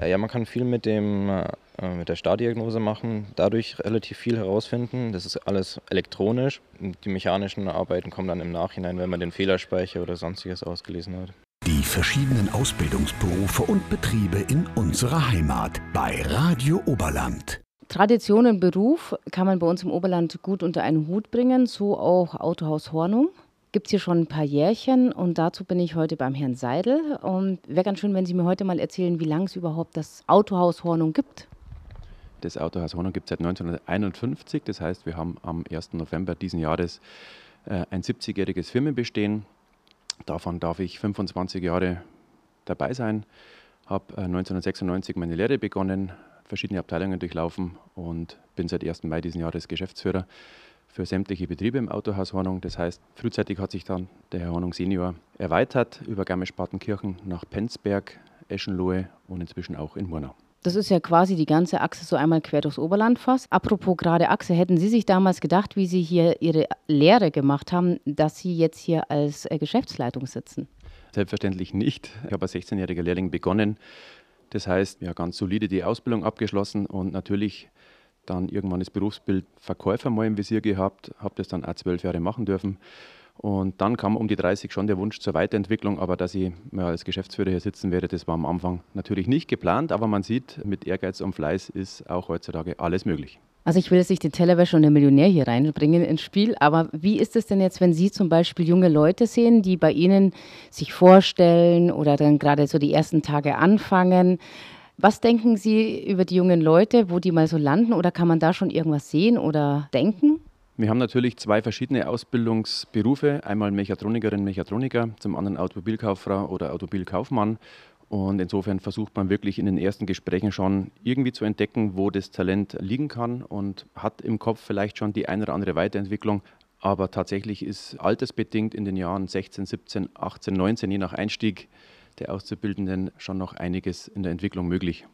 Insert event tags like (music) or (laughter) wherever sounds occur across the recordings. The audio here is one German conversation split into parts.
Äh, ja, man kann viel mit, dem, äh, mit der Stardiagnose machen, dadurch relativ viel herausfinden. Das ist alles elektronisch. Die mechanischen Arbeiten kommen dann im Nachhinein, wenn man den Fehlerspeicher oder sonstiges ausgelesen hat. Die verschiedenen Ausbildungsberufe und Betriebe in unserer Heimat bei Radio Oberland. Tradition und Beruf kann man bei uns im Oberland gut unter einen Hut bringen, so auch Autohaus Hornung. Gibt es hier schon ein paar Jährchen und dazu bin ich heute beim Herrn Seidel. Und wäre ganz schön, wenn Sie mir heute mal erzählen, wie lange es überhaupt das Autohaus Hornung gibt. Das Autohaus Hornung gibt es seit 1951, das heißt, wir haben am 1. November diesen Jahres äh, ein 70-jähriges Firmenbestehen. Davon darf ich 25 Jahre dabei sein. Habe äh, 1996 meine Lehre begonnen, verschiedene Abteilungen durchlaufen und bin seit 1. Mai diesen Jahres Geschäftsführer für sämtliche Betriebe im Autohaus Hornung. Das heißt, frühzeitig hat sich dann der Herr Hornung Senior erweitert über Garmisch-Partenkirchen nach Penzberg, Eschenlohe und inzwischen auch in Murnau. Das ist ja quasi die ganze Achse so einmal quer durchs Oberland fast. Apropos gerade Achse, hätten Sie sich damals gedacht, wie Sie hier Ihre Lehre gemacht haben, dass Sie jetzt hier als äh, Geschäftsleitung sitzen? Selbstverständlich nicht. Ich habe als 16-jähriger Lehrling begonnen das heißt, ja, ganz solide die Ausbildung abgeschlossen und natürlich dann irgendwann das Berufsbild Verkäufer mal im Visier gehabt, habe das dann auch zwölf Jahre machen dürfen. Und dann kam um die 30 schon der Wunsch zur Weiterentwicklung, aber dass ich ja, als Geschäftsführer hier sitzen werde, das war am Anfang natürlich nicht geplant, aber man sieht, mit Ehrgeiz und Fleiß ist auch heutzutage alles möglich. Also ich will jetzt nicht den Tellerwäscher und den Millionär hier reinbringen ins Spiel, aber wie ist es denn jetzt, wenn Sie zum Beispiel junge Leute sehen, die bei Ihnen sich vorstellen oder dann gerade so die ersten Tage anfangen? Was denken Sie über die jungen Leute, wo die mal so landen oder kann man da schon irgendwas sehen oder denken? Wir haben natürlich zwei verschiedene Ausbildungsberufe, einmal Mechatronikerin, Mechatroniker, zum anderen Automobilkauffrau oder Automobilkaufmann. Und insofern versucht man wirklich in den ersten Gesprächen schon irgendwie zu entdecken, wo das Talent liegen kann und hat im Kopf vielleicht schon die eine oder andere Weiterentwicklung. Aber tatsächlich ist altersbedingt in den Jahren 16, 17, 18, 19, je nach Einstieg der Auszubildenden, schon noch einiges in der Entwicklung möglich.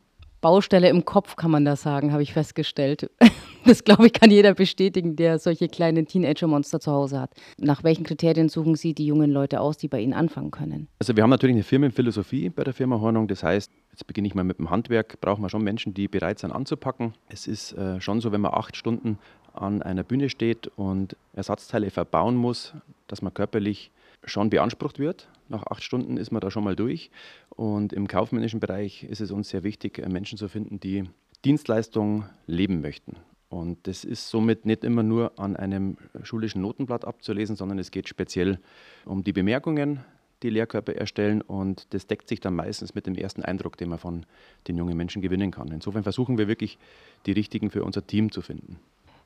Baustelle im Kopf, kann man da sagen, habe ich festgestellt. (laughs) Das, glaube ich, kann jeder bestätigen, der solche kleinen Teenager-Monster zu Hause hat. Nach welchen Kriterien suchen Sie die jungen Leute aus, die bei Ihnen anfangen können? Also wir haben natürlich eine Firmenphilosophie bei der Firma Hornung. Das heißt, jetzt beginne ich mal mit dem Handwerk, brauchen wir schon Menschen, die bereit sind anzupacken. Es ist äh, schon so, wenn man acht Stunden an einer Bühne steht und Ersatzteile verbauen muss, dass man körperlich schon beansprucht wird. Nach acht Stunden ist man da schon mal durch. Und im kaufmännischen Bereich ist es uns sehr wichtig, äh, Menschen zu finden, die Dienstleistung leben möchten. Und das ist somit nicht immer nur an einem schulischen Notenblatt abzulesen, sondern es geht speziell um die Bemerkungen, die Lehrkörper erstellen und das deckt sich dann meistens mit dem ersten Eindruck, den man von den jungen Menschen gewinnen kann. Insofern versuchen wir wirklich, die richtigen für unser Team zu finden.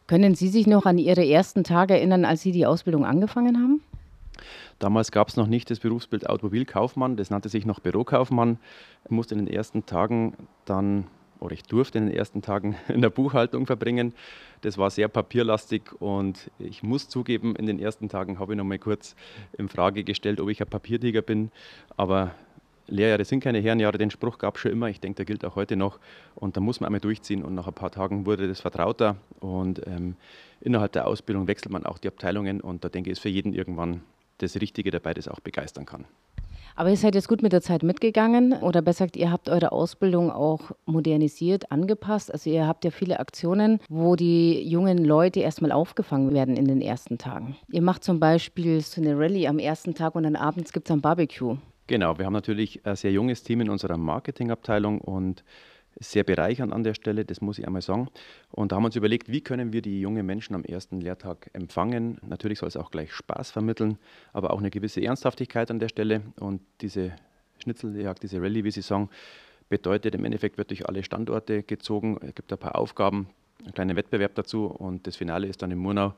Können Sie sich noch an Ihre ersten Tage erinnern, als Sie die Ausbildung angefangen haben? Damals gab es noch nicht das Berufsbild Automobilkaufmann, das nannte sich noch Bürokaufmann. Ich musste in den ersten Tagen dann, oder ich durfte in den ersten Tagen (laughs) in der Buchhaltung verbringen. Das war sehr papierlastig und ich muss zugeben, in den ersten Tagen habe ich noch mal kurz in Frage gestellt, ob ich ein Papiertiger bin. Aber Lehrjahre sind keine Herrenjahre, den Spruch gab es schon immer. Ich denke, der gilt auch heute noch. Und da muss man einmal durchziehen. Und nach ein paar Tagen wurde das vertrauter. Und ähm, innerhalb der Ausbildung wechselt man auch die Abteilungen. Und da denke ich, ist für jeden irgendwann das Richtige dabei, das auch begeistern kann. Aber ihr seid jetzt gut mit der Zeit mitgegangen oder besser gesagt, ihr habt eure Ausbildung auch modernisiert, angepasst. Also ihr habt ja viele Aktionen, wo die jungen Leute erstmal aufgefangen werden in den ersten Tagen. Ihr macht zum Beispiel so eine Rallye am ersten Tag und dann abends gibt es ein Barbecue. Genau, wir haben natürlich ein sehr junges Team in unserer Marketingabteilung und sehr bereichernd an der Stelle, das muss ich einmal sagen. Und da haben wir uns überlegt, wie können wir die jungen Menschen am ersten Lehrtag empfangen. Natürlich soll es auch gleich Spaß vermitteln, aber auch eine gewisse Ernsthaftigkeit an der Stelle. Und diese Schnitzeljagd, diese Rallye, wie Sie sagen, bedeutet im Endeffekt wird durch alle Standorte gezogen. Es gibt ein paar Aufgaben, einen kleinen Wettbewerb dazu und das Finale ist dann in Murnau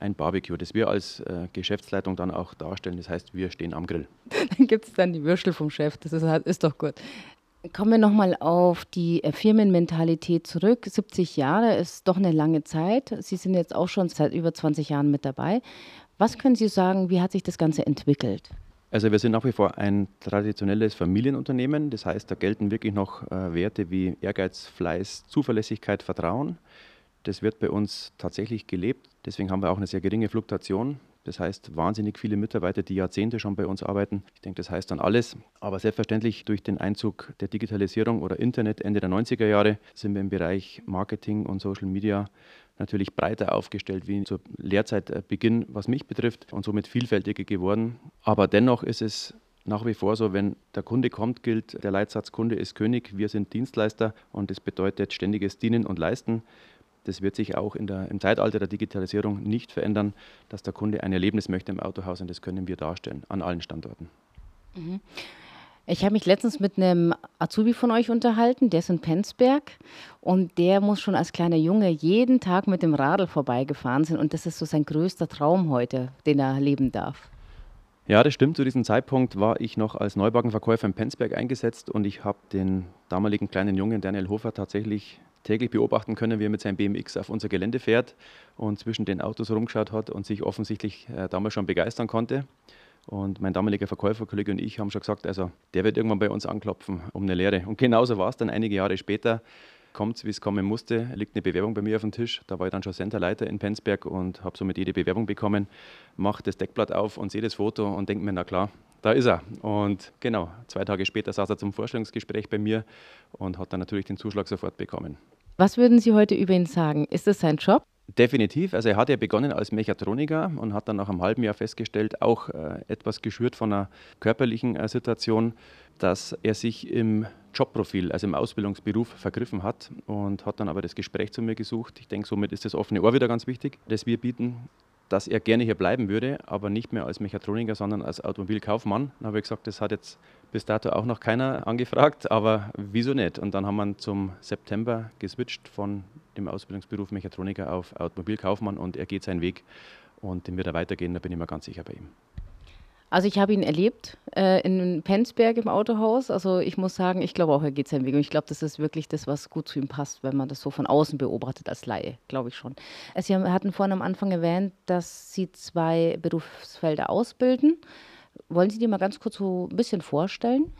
ein Barbecue, das wir als äh, Geschäftsleitung dann auch darstellen. Das heißt, wir stehen am Grill. (laughs) Dann gibt es dann die Würstel vom Chef, das ist, ist doch gut. Kommen wir nochmal auf die äh, Firmenmentalität zurück. 70 Jahre ist doch eine lange Zeit. Sie sind jetzt auch schon seit über 20 Jahren mit dabei. Was können Sie sagen, wie hat sich das Ganze entwickelt? Also wir sind nach wie vor ein traditionelles Familienunternehmen. Das heißt, da gelten wirklich noch äh, Werte wie Ehrgeiz, Fleiß, Zuverlässigkeit, Vertrauen. Das wird bei uns tatsächlich gelebt. Deswegen haben wir auch eine sehr geringe Fluktuation Das heißt, wahnsinnig viele Mitarbeiter, die Jahrzehnte schon bei uns arbeiten. Ich denke, das heißt dann alles. Aber selbstverständlich durch den Einzug der Digitalisierung oder Internet Ende der 90er Jahre sind wir im Bereich Marketing und Social Media natürlich breiter aufgestellt wie zur Lehrzeitbeginn, was mich betrifft, und somit vielfältiger geworden. Aber dennoch ist es nach wie vor so, wenn der Kunde kommt, gilt der Leitsatz Kunde ist König, wir sind Dienstleister und das bedeutet ständiges Dienen und Leisten. Das wird sich auch der, im Zeitalter der Digitalisierung nicht verändern, dass der Kunde ein Erlebnis möchte im Autohaus und das können wir darstellen an allen Standorten. Mhm. Ich habe mich letztens mit einem Azubi von euch unterhalten, der ist in Penzberg und der muss schon als kleiner Junge jeden Tag mit dem Radl vorbeigefahren sein und das ist so sein größter Traum heute, den er leben darf. Ja, das stimmt. Zu diesem Zeitpunkt war ich noch als Neuwagenverkäufer in Penzberg eingesetzt und ich habe den damaligen kleinen Jungen Daniel Hofer tatsächlich täglich beobachten können, wie er mit seinem BMX auf unser Gelände fährt und zwischen den Autos rumgeschaut hat und sich offensichtlich äh, damals schon begeistern konnte. Und mein damaliger Verkäuferkollege und ich haben schon gesagt, also der wird irgendwann bei uns anklopfen um eine Lehre. Und genauso war es dann einige Jahre später kommt es, wie es kommen musste, liegt eine Bewerbung bei mir auf dem Tisch. Da war ich dann schon Centerleiter in Penzberg und habe somit jede Bewerbung bekommen, mache das Deckblatt auf und sehe das Foto und denke mir, na klar, da ist er. Und genau, zwei Tage später saß er zum Vorstellungsgespräch bei mir und hat dann natürlich den Zuschlag sofort bekommen. Was würden Sie heute über ihn sagen? Ist das sein Job? Definitiv. Also er hat ja begonnen als Mechatroniker und hat dann nach einem halben Jahr festgestellt, auch äh, etwas geschürt von einer körperlichen äh, Situation, dass er sich im Jobprofil, also im Ausbildungsberuf vergriffen hat und hat dann aber das Gespräch zu mir gesucht. Ich denke, somit ist das offene Ohr wieder ganz wichtig, das wir bieten, dass er gerne hier bleiben würde, aber nicht mehr als Mechatroniker, sondern als Automobilkaufmann. Dann habe ich gesagt, das hat jetzt bis dato auch noch keiner angefragt, aber wieso nicht? Und dann haben wir zum September geswitcht von dem Ausbildungsberuf Mechatroniker auf Automobilkaufmann und er geht seinen Weg und den wird er weitergehen, da bin ich mir ganz sicher bei ihm. Also ich habe ihn erlebt äh, in Penzberg im Autohaus. Also ich muss sagen, ich glaube auch, er geht seinen Weg. Und ich glaube, das ist wirklich das, was gut zu ihm passt, wenn man das so von außen beobachtet als Laie, glaube ich schon. Also Sie hatten vorhin am Anfang erwähnt, dass Sie zwei Berufsfelder ausbilden. Wollen Sie die mal ganz kurz so ein bisschen vorstellen?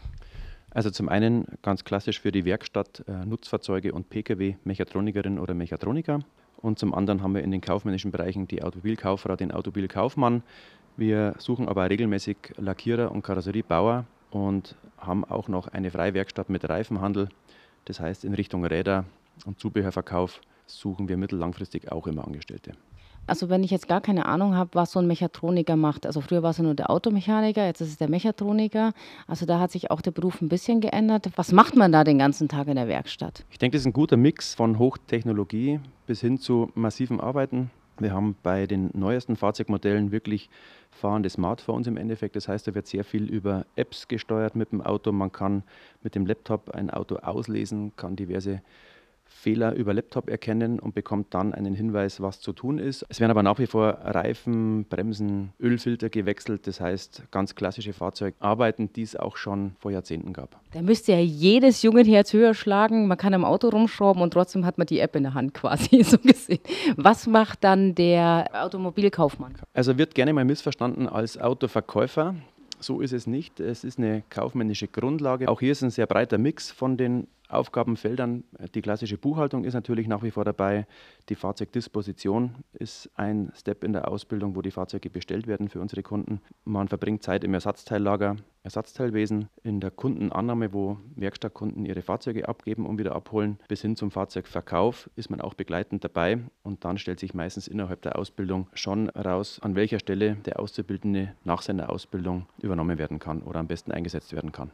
Also zum einen ganz klassisch für die Werkstatt äh, Nutzfahrzeuge und Pkw Mechatronikerin oder Mechatroniker. Und zum anderen haben wir in den kaufmännischen Bereichen die Automobilkauffrau, den Automobilkaufmann. Wir suchen aber regelmäßig Lackierer und Karosseriebauer und haben auch noch eine Freiwerkstatt mit Reifenhandel. Das heißt, in Richtung Räder und Zubehörverkauf suchen wir mittellangfristig auch immer Angestellte. Also wenn ich jetzt gar keine Ahnung habe, was so ein Mechatroniker macht. Also früher war es nur der Automechaniker, jetzt ist es der Mechatroniker. Also da hat sich auch der Beruf ein bisschen geändert. Was macht man da den ganzen Tag in der Werkstatt? Ich denke, das ist ein guter Mix von Hochtechnologie bis hin zu massivem Arbeiten. Wir haben bei den neuesten Fahrzeugmodellen wirklich fahrende Smartphones im Endeffekt. Das heißt, da wird sehr viel über Apps gesteuert mit dem Auto. Man kann mit dem Laptop ein Auto auslesen, kann diverse Fehler über Laptop erkennen und bekommt dann einen Hinweis, was zu tun ist. Es werden aber nach wie vor Reifen, Bremsen, Ölfilter gewechselt. Das heißt, ganz klassische Fahrzeugarbeiten, die es auch schon vor Jahrzehnten gab. Da müsste ja jedes Jungenherz höher schlagen. Man kann am Auto rumschrauben und trotzdem hat man die App in der Hand (laughs) quasi, so gesehen. Was macht dann der Automobilkaufmann? Also wird gerne mal missverstanden als Autoverkäufer. So ist es nicht. Es ist eine kaufmännische Grundlage. Auch hier ist ein sehr breiter Mix von den Aufgabenfeldern. Die klassische Buchhaltung ist natürlich nach wie vor dabei. Die Fahrzeugdisposition ist ein Step in der Ausbildung, wo die Fahrzeuge bestellt werden für unsere Kunden. Man verbringt Zeit im Ersatzteillager, Ersatzteilwesen, in der Kundenannahme, wo Werkstattkunden ihre Fahrzeuge abgeben und wieder abholen, bis hin zum Fahrzeugverkauf ist man auch begleitend dabei. Und dann stellt sich meistens innerhalb der Ausbildung schon raus, an welcher Stelle der Auszubildende nach seiner Ausbildung übernommen werden kann oder am besten eingesetzt werden kann.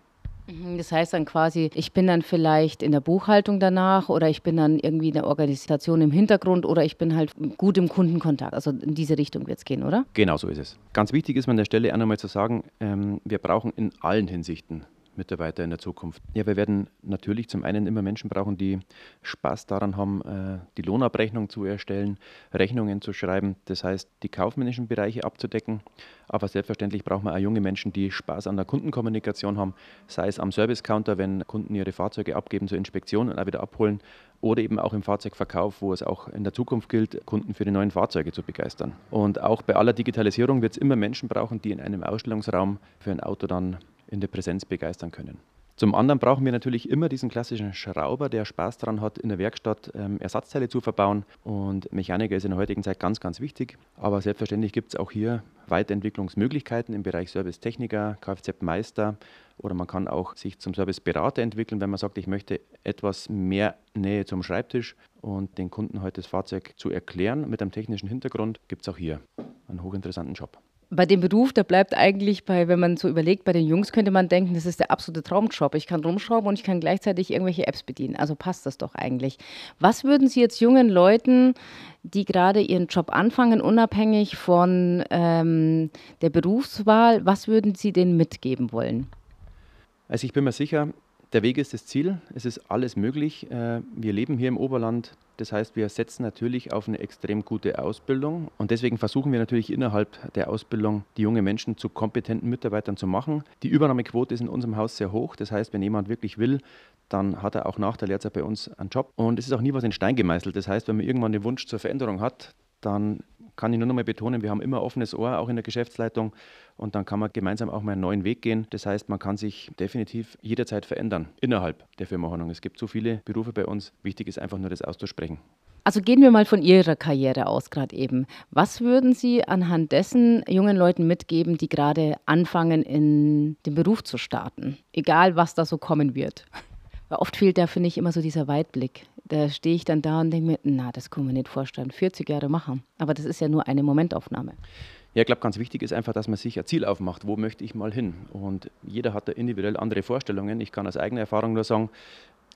Mhm, das heißt dann quasi, ich bin dann vielleicht in der Buchhaltung danach oder ich bin dann irgendwie in der Organisation im Hintergrund oder ich bin halt gut im Kundenkontakt. Also in diese Richtung wird es gehen, oder? Genau so ist es. Ganz wichtig ist mir an der Stelle auch nochmal zu sagen, ähm, wir brauchen in allen Hinsichten Mitarbeiter in der Zukunft? Ja, wir werden natürlich zum einen immer Menschen brauchen, die Spaß daran haben, äh, die Lohnabrechnung zu erstellen, Rechnungen zu schreiben, das heißt, die kaufmännischen Bereiche abzudecken. Aber selbstverständlich brauchen wir auch junge Menschen, die Spaß an der Kundenkommunikation haben, sei es am Service-Counter, wenn Kunden ihre Fahrzeuge abgeben zur Inspektion und auch wieder abholen, oder eben auch im Fahrzeugverkauf, wo es auch in der Zukunft gilt, Kunden für die neuen Fahrzeuge zu begeistern. Und auch bei aller Digitalisierung wird es immer Menschen brauchen, die in einem Ausstellungsraum für ein Auto dann in der Präsenz begeistern können. Zum anderen brauchen wir natürlich immer diesen klassischen Schrauber, der Spaß daran hat, in der Werkstatt ähm, Ersatzteile zu verbauen. Und Mechaniker ist in der heutigen Zeit ganz, ganz wichtig. Aber selbstverständlich gibt es auch hier Weiterentwicklungsmöglichkeiten im Bereich Servicetechniker, Kfz-Meister oder man kann auch sich zum Serviceberater entwickeln, wenn man sagt, ich möchte etwas mehr Nähe zum Schreibtisch und den Kunden heute das Fahrzeug zu erklären mit einem technischen Hintergrund, gibt es auch hier einen hochinteressanten Job bei dem Beruf, da bleibt eigentlich bei, wenn man so überlegt, bei den Jungs könnte man denken, das ist der absolute Traumjob. Ich kann rumschrauben und ich kann gleichzeitig irgendwelche Apps bedienen. Also passt das doch eigentlich. Was würden Sie jetzt jungen Leuten, die gerade ihren Job anfangen, unabhängig von ähm, der Berufswahl, was würden Sie denen mitgeben wollen? Also ich bin mir sicher, der Weg ist das Ziel. Es ist alles möglich. Äh, wir leben hier im Oberland. Das heißt, wir setzen natürlich auf eine extrem gute Ausbildung. Und deswegen versuchen wir natürlich innerhalb der Ausbildung die jungen Menschen zu kompetenten Mitarbeitern zu machen. Die Übernahmequote ist in unserem Haus sehr hoch. Das heißt, wenn jemand wirklich will, dann hat er auch nach der Lehrzeit bei uns einen Job. Und es ist auch nie was in Stein gemeißelt. Das heißt, wenn man irgendwann den Wunsch zur Veränderung hat, dann kann ich nur noch mal betonen, wir haben immer offenes Ohr, auch in der Geschäftsleitung. Und dann kann man gemeinsam auch mal einen neuen Weg gehen. Das heißt, man kann sich definitiv jederzeit verändern innerhalb der Firma Hornung. Es gibt so viele Berufe bei uns. Wichtig ist einfach nur das auszusprechen. Also gehen wir mal von Ihrer Karriere aus gerade eben. Was würden Sie anhand dessen jungen Leuten mitgeben, die gerade anfangen, in den Beruf zu starten? Egal, was da so kommen wird. Weil oft fehlt da, finde ich, immer so dieser Weitblick. Da stehe ich dann da und denke mir, na, das kann man nicht vorstellen. 40 Jahre machen. Aber das ist ja nur eine Momentaufnahme. Ja, ich glaube, ganz wichtig ist einfach, dass man sich ein Ziel aufmacht. Wo möchte ich mal hin? Und jeder hat da individuell andere Vorstellungen. Ich kann aus eigener Erfahrung nur sagen,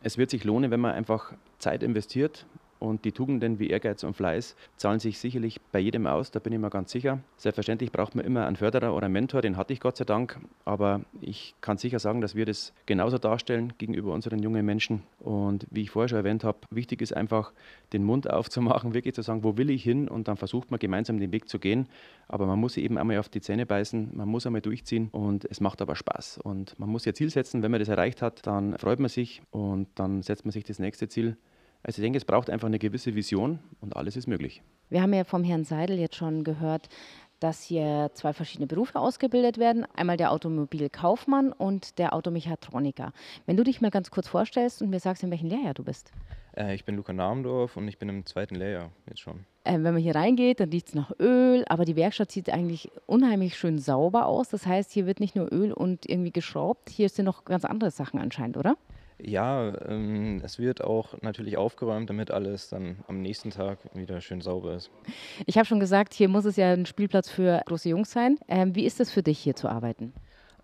es wird sich lohnen, wenn man einfach Zeit investiert, und die Tugenden wie Ehrgeiz und Fleiß zahlen sich sicherlich bei jedem aus, da bin ich mir ganz sicher. Selbstverständlich braucht man immer einen Förderer oder einen Mentor, den hatte ich Gott sei Dank. Aber ich kann sicher sagen, dass wir das genauso darstellen gegenüber unseren jungen Menschen. Und wie ich vorher schon erwähnt habe, wichtig ist einfach, den Mund aufzumachen, wirklich zu sagen, wo will ich hin? Und dann versucht man gemeinsam den Weg zu gehen. Aber man muss eben einmal auf die Zähne beißen, man muss einmal durchziehen und es macht aber Spaß. Und man muss ihr Ziel setzen. Wenn man das erreicht hat, dann freut man sich und dann setzt man sich das nächste Ziel. Also ich denke, es braucht einfach eine gewisse Vision und alles ist möglich. Wir haben ja vom Herrn Seidel jetzt schon gehört, dass hier zwei verschiedene Berufe ausgebildet werden. Einmal der Automobilkaufmann und der Automechatroniker. Wenn du dich mal ganz kurz vorstellst und mir sagst, in welchem Lehrjahr du bist. Äh, ich bin Luca Namendorf und ich bin im zweiten Lehrjahr jetzt schon. Äh, wenn man hier reingeht, dann riecht es nach Öl, aber die Werkstatt sieht eigentlich unheimlich schön sauber aus. Das heißt, hier wird nicht nur Öl und irgendwie geschraubt, hier sind noch ganz andere Sachen anscheinend, oder? Ja, ähm, es wird auch natürlich aufgeräumt, damit alles dann am nächsten Tag wieder schön sauber ist. Ich habe schon gesagt, hier muss es ja ein Spielplatz für große Jungs sein. Ähm, wie ist es für dich, hier zu arbeiten?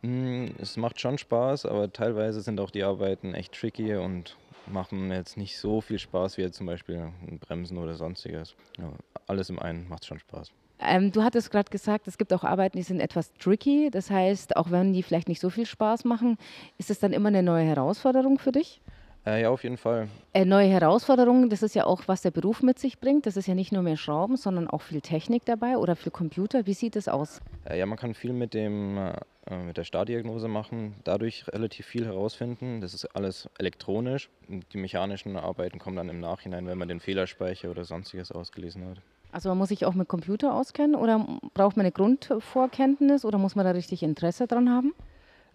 Mm, es macht schon Spaß, aber teilweise sind auch die Arbeiten echt tricky und machen jetzt nicht so viel Spaß wie jetzt zum Beispiel Bremsen oder sonstiges. Ja, alles im einen macht schon Spaß. Ähm, du hattest gerade gesagt, es gibt auch Arbeiten, die sind etwas tricky. Das heißt, auch wenn die vielleicht nicht so viel Spaß machen, ist es dann immer eine neue Herausforderung für dich? Äh, ja, auf jeden Fall. Äh, neue Herausforderungen, das ist ja auch, was der Beruf mit sich bringt. Das ist ja nicht nur mehr Schrauben, sondern auch viel Technik dabei oder für Computer. Wie sieht es aus? Äh, ja, man kann viel mit, dem, äh, mit der Stardiagnose machen, dadurch relativ viel herausfinden. Das ist alles elektronisch. Die mechanischen Arbeiten kommen dann im Nachhinein, wenn man den Fehlerspeicher oder sonstiges ausgelesen hat. Also man muss sich auch mit Computer auskennen oder braucht man eine Grundvorkenntnis oder muss man da richtig Interesse dran haben?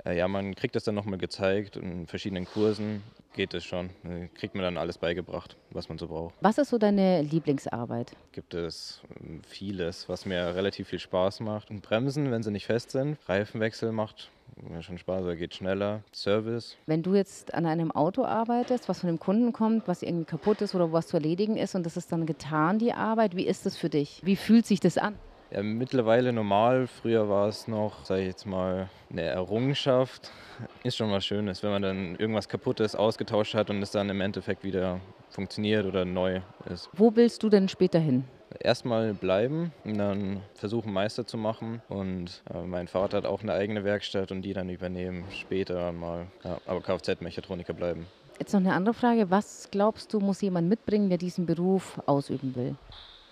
Äh, ja, man kriegt das dann nochmal gezeigt in verschiedenen Kursen geht es schon. Äh, kriegt man dann alles beigebracht, was man so braucht. Was ist so deine Lieblingsarbeit? Gibt es ähm, vieles, was mir relativ viel Spaß macht. Und Bremsen, wenn sie nicht fest sind. Reifenwechsel macht ja, schon Spaß, er geht schneller. Service. Wenn du jetzt an einem Auto arbeitest, was von dem Kunden kommt, was irgendwie kaputt ist oder was zu erledigen ist und das ist dann getan, die Arbeit, wie ist das für dich? Wie fühlt sich das an? Ja, mittlerweile normal. Früher war es noch, sage ich jetzt mal, eine Errungenschaft. Ist schon was Schönes, wenn man dann irgendwas Kaputtes ausgetauscht hat und es dann im Endeffekt wieder funktioniert oder neu ist. Wo willst du denn später hin? Erstmal bleiben und dann versuchen, Meister zu machen. Und äh, mein Vater hat auch eine eigene Werkstatt und die dann übernehmen später mal. Ja, aber Kfz-Mechatroniker bleiben. Jetzt noch eine andere Frage. Was glaubst du, muss jemand mitbringen, der diesen Beruf ausüben will?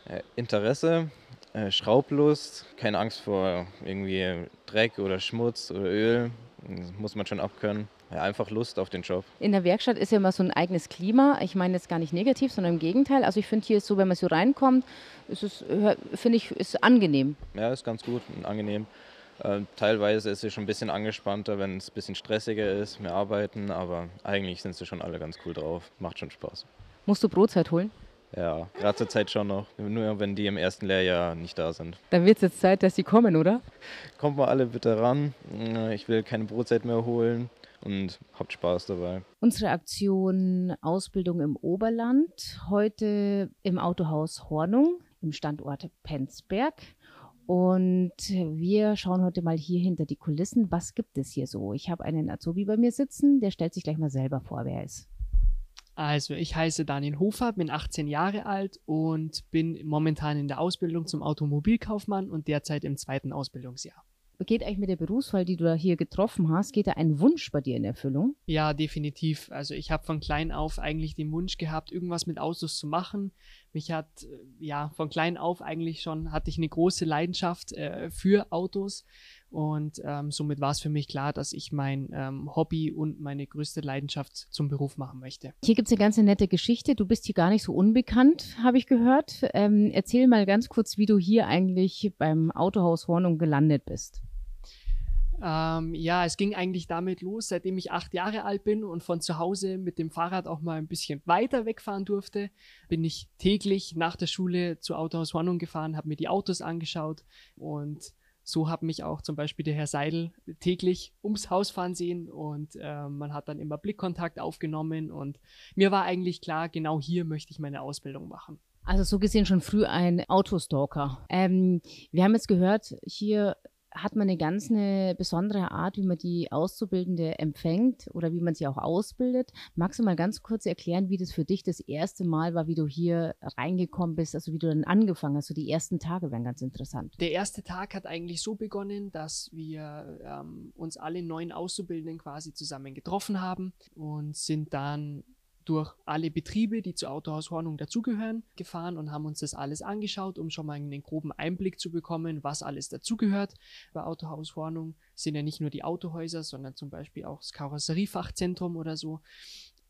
Äh, Interesse, äh, Schraublust, keine Angst vor irgendwie Dreck oder Schmutz oder Öl. Das muss man schon abkönnen. Ja, einfach Lust auf den Job. In der Werkstatt ist ja immer so ein eigenes Klima. Ich meine jetzt gar nicht negativ, sondern im Gegenteil. Also ich finde hier ist so, wenn man so reinkommt, ist es, finde ich, ist angenehm. Ja, ist ganz gut und angenehm. Äh, teilweise ist es schon ein bisschen angespannter, wenn es ein bisschen stressiger ist, mehr arbeiten, aber eigentlich sind sie schon alle ganz cool drauf. Macht schon Spaß. Musst du Brotzeit holen? Ja, gerade zur Zeit schon noch. Nur wenn die im ersten Lehrjahr nicht da sind. Dann wird es jetzt Zeit, dass sie kommen, oder? Kommt mal alle bitte ran. Ich will keine Brotzeit mehr holen und habt Spaß dabei. Unsere Aktion Ausbildung im Oberland heute im Autohaus Hornung im Standort Penzberg. Und wir schauen heute mal hier hinter die Kulissen. Was gibt es hier so? Ich habe einen Azubi bei mir sitzen, der stellt sich gleich mal selber vor, wer er ist. Also, ich heiße Daniel Hofer, bin 18 Jahre alt und bin momentan in der Ausbildung zum Automobilkaufmann und derzeit im zweiten Ausbildungsjahr geht eigentlich mit der Berufswahl, die du da hier getroffen hast, geht da ein Wunsch bei dir in Erfüllung? Ja, definitiv. Also ich habe von klein auf eigentlich den Wunsch gehabt, irgendwas mit Autos zu machen. Mich hat, äh, ja, von klein auf eigentlich schon, hatte ich eine große Leidenschaft äh, für Autos und ähm, somit war es für mich klar, dass ich mein ähm, Hobby und meine größte Leidenschaft zum Beruf machen möchte. Hier gibt es eine ganz nette Geschichte. Du bist hier gar nicht so unbekannt, habe ich gehört. Ähm, erzähl mal ganz kurz, wie du hier eigentlich beim Autohaus Hornung gelandet bist. Ähm, ja, es ging eigentlich damit los, seitdem ich acht Jahre alt bin und von zu Hause mit dem Fahrrad auch mal ein bisschen weiter wegfahren durfte, bin ich täglich nach der Schule zu Autohaus Hornung gefahren, habe mir die Autos angeschaut und so hat mich auch zum Beispiel der Herr Seidel täglich ums Haus fahren sehen und äh, man hat dann immer Blickkontakt aufgenommen und mir war eigentlich klar, genau hier möchte ich meine Ausbildung machen. Also so gesehen schon früh ein Autostalker. Ähm, wir haben jetzt gehört, hier hat man eine ganz eine besondere Art, wie man die Auszubildende empfängt oder wie man sie auch ausbildet. Magst du mal ganz kurz erklären, wie das für dich das erste Mal war, wie du hier reingekommen bist, also wie du dann angefangen hast? So die ersten Tage wären ganz interessant. Der erste Tag hat eigentlich so begonnen, dass wir ähm, uns alle neun Auszubildenden quasi zusammen getroffen haben und sind dann durch alle Betriebe, die zur Autohaus Hornung dazugehören, gefahren und haben uns das alles angeschaut, um schon mal einen groben Einblick zu bekommen, was alles dazugehört. Bei Autohaus Hornung sind ja nicht nur die Autohäuser, sondern zum Beispiel auch das Karosseriefachzentrum oder so.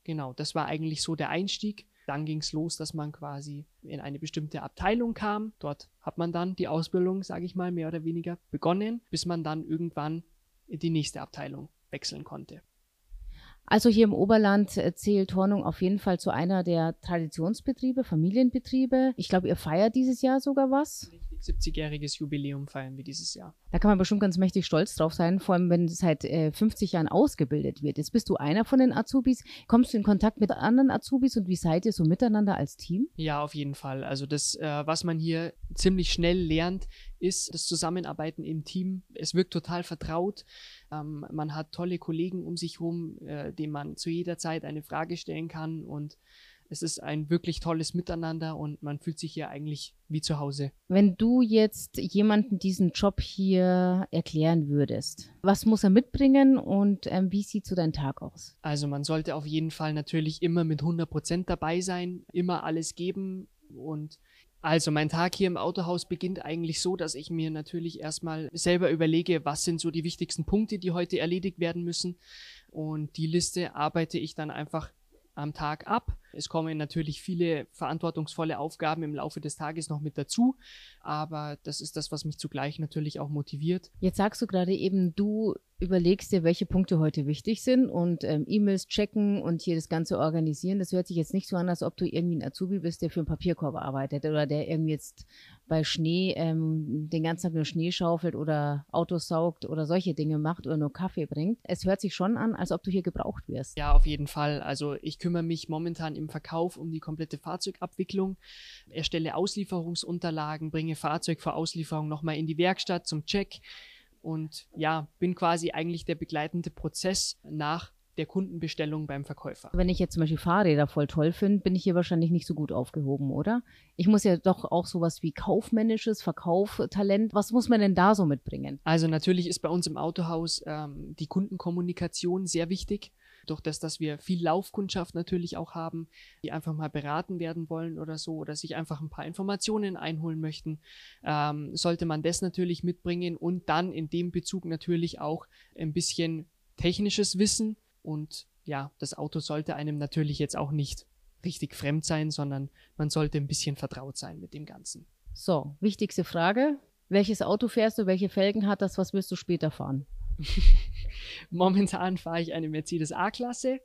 Genau, das war eigentlich so der Einstieg. Dann ging es los, dass man quasi in eine bestimmte Abteilung kam. Dort hat man dann die Ausbildung, sage ich mal, mehr oder weniger begonnen, bis man dann irgendwann in die nächste Abteilung wechseln konnte. Also hier im Oberland äh, zählt Hornung auf jeden Fall zu einer der Traditionsbetriebe, Familienbetriebe. Ich glaube, ihr feiert dieses Jahr sogar was. 70-jähriges Jubiläum feiern wir dieses Jahr. Da kann man bestimmt ganz mächtig stolz drauf sein, vor allem wenn es seit äh, 50 Jahren ausgebildet wird. Jetzt bist du einer von den Azubis. Kommst du in Kontakt mit anderen Azubis und wie seid ihr so miteinander als Team? Ja, auf jeden Fall. Also das, äh, was man hier ziemlich schnell lernt, ist das Zusammenarbeiten im Team. Es wirkt total vertraut. Ähm, man hat tolle Kollegen um sich herum, äh, denen man zu jeder Zeit eine Frage stellen kann und es ist ein wirklich tolles Miteinander und man fühlt sich hier eigentlich wie zu Hause. Wenn du jetzt jemanden diesen Job hier erklären würdest, was muss er mitbringen und ähm, wie sieht so dein Tag aus? Also man sollte auf jeden Fall natürlich immer mit 100 Prozent dabei sein, immer alles geben und also mein Tag hier im Autohaus beginnt eigentlich so, dass ich mir natürlich erstmal selber überlege, was sind so die wichtigsten Punkte, die heute erledigt werden müssen. Und die Liste arbeite ich dann einfach am Tag ab. Es kommen natürlich viele verantwortungsvolle Aufgaben im Laufe des Tages noch mit dazu, aber das ist das, was mich zugleich natürlich auch motiviert. Jetzt sagst du gerade eben, du überlegst dir, welche Punkte heute wichtig sind und ähm, E-Mails checken und hier das Ganze organisieren. Das hört sich jetzt nicht so an, als ob du irgendwie ein Azubi bist, der für einen Papierkorb arbeitet oder der irgendwie jetzt bei Schnee ähm, den ganzen Tag nur Schnee schaufelt oder Autos saugt oder solche Dinge macht oder nur Kaffee bringt. Es hört sich schon an, als ob du hier gebraucht wirst. Ja, auf jeden Fall. Also ich kümmere mich momentan im Verkauf um die komplette Fahrzeugabwicklung, erstelle Auslieferungsunterlagen, bringe Fahrzeug vor Auslieferung nochmal in die Werkstatt zum Check und ja, bin quasi eigentlich der begleitende Prozess nach der Kundenbestellung beim Verkäufer. Wenn ich jetzt zum Beispiel Fahrräder voll toll finde, bin ich hier wahrscheinlich nicht so gut aufgehoben, oder? Ich muss ja doch auch sowas wie kaufmännisches Verkauftalent. Was muss man denn da so mitbringen? Also natürlich ist bei uns im Autohaus ähm, die Kundenkommunikation sehr wichtig durch das, dass wir viel Laufkundschaft natürlich auch haben, die einfach mal beraten werden wollen oder so oder sich einfach ein paar Informationen einholen möchten, ähm, sollte man das natürlich mitbringen und dann in dem Bezug natürlich auch ein bisschen technisches Wissen und ja, das Auto sollte einem natürlich jetzt auch nicht richtig fremd sein, sondern man sollte ein bisschen vertraut sein mit dem Ganzen. So, wichtigste Frage. Welches Auto fährst du? Welche Felgen hat das? Was wirst du später fahren? (laughs) (laughs) Momentan fahre ich eine Mercedes A-Klasse.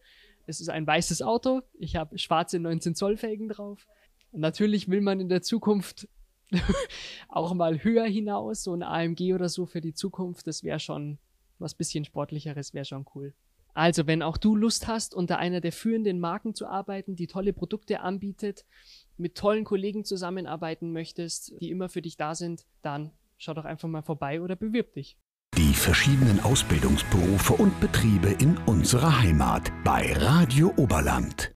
Es ist ein weißes Auto. Ich habe schwarze 19 Zoll Felgen drauf. natürlich will man in der Zukunft (laughs) auch mal höher hinaus, so ein AMG oder so für die Zukunft. Das wäre schon was bisschen sportlicheres, wäre schon cool. Also, wenn auch du Lust hast, unter einer der führenden Marken zu arbeiten, die tolle Produkte anbietet, mit tollen Kollegen zusammenarbeiten möchtest, die immer für dich da sind, dann schau doch einfach mal vorbei oder bewirb dich. Die verschiedenen Ausbildungsberufe und Betriebe in unserer Heimat bei Radio Oberland.